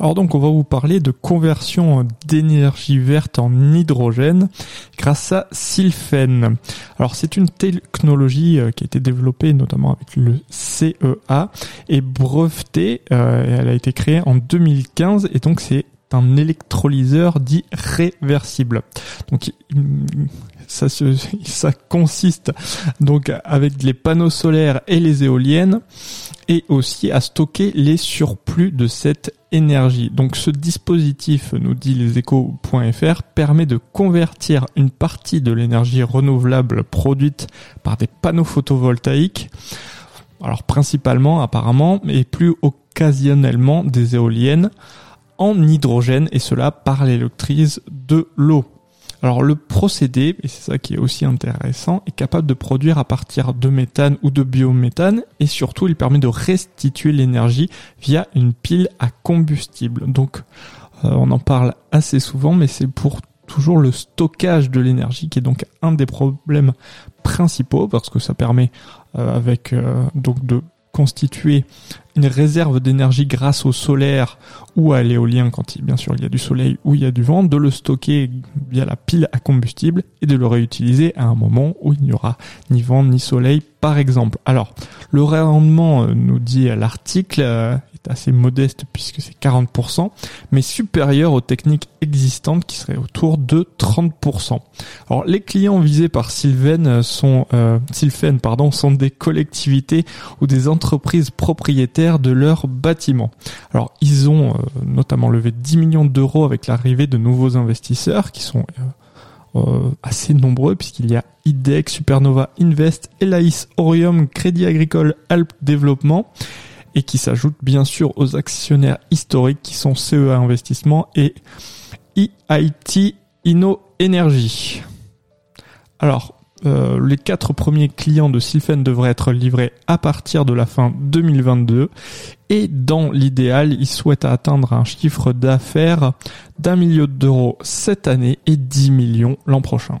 Alors donc on va vous parler de conversion d'énergie verte en hydrogène grâce à Sylphen. Alors c'est une technologie euh, qui a été développée notamment avec le CEA et brevetée. Euh, elle a été créée en 2015 et donc c'est un électrolyseur dit réversible. Donc ça, consiste donc avec les panneaux solaires et les éoliennes et aussi à stocker les surplus de cette énergie. Donc ce dispositif, nous dit leséchos.fr, permet de convertir une partie de l'énergie renouvelable produite par des panneaux photovoltaïques, alors principalement apparemment, mais plus occasionnellement des éoliennes, en hydrogène et cela par l'électrise de l'eau. Alors le procédé, et c'est ça qui est aussi intéressant, est capable de produire à partir de méthane ou de biométhane et surtout il permet de restituer l'énergie via une pile à combustible. Donc euh, on en parle assez souvent mais c'est pour toujours le stockage de l'énergie qui est donc un des problèmes principaux parce que ça permet euh, avec euh, donc de constituer une réserve d'énergie grâce au solaire ou à l'éolien quand bien sûr il y a du soleil ou il y a du vent, de le stocker via la pile à combustible et de le réutiliser à un moment où il n'y aura ni vent ni soleil par exemple. Alors le rendement euh, nous dit l'article euh, assez modeste puisque c'est 40%, mais supérieur aux techniques existantes qui seraient autour de 30%. Alors les clients visés par Sylvain sont euh, pardon sont des collectivités ou des entreprises propriétaires de leurs bâtiments. Alors ils ont euh, notamment levé 10 millions d'euros avec l'arrivée de nouveaux investisseurs qui sont euh, euh, assez nombreux puisqu'il y a IDEX, Supernova Invest, Elaïs, Orium, Crédit Agricole, Alp Développement et qui s'ajoute bien sûr aux actionnaires historiques qui sont CEA Investissement et EIT Inno Energy. Alors, euh, les quatre premiers clients de Sylphen devraient être livrés à partir de la fin 2022 et dans l'idéal, ils souhaitent atteindre un chiffre d'affaires d'un million d'euros cette année et 10 millions l'an prochain.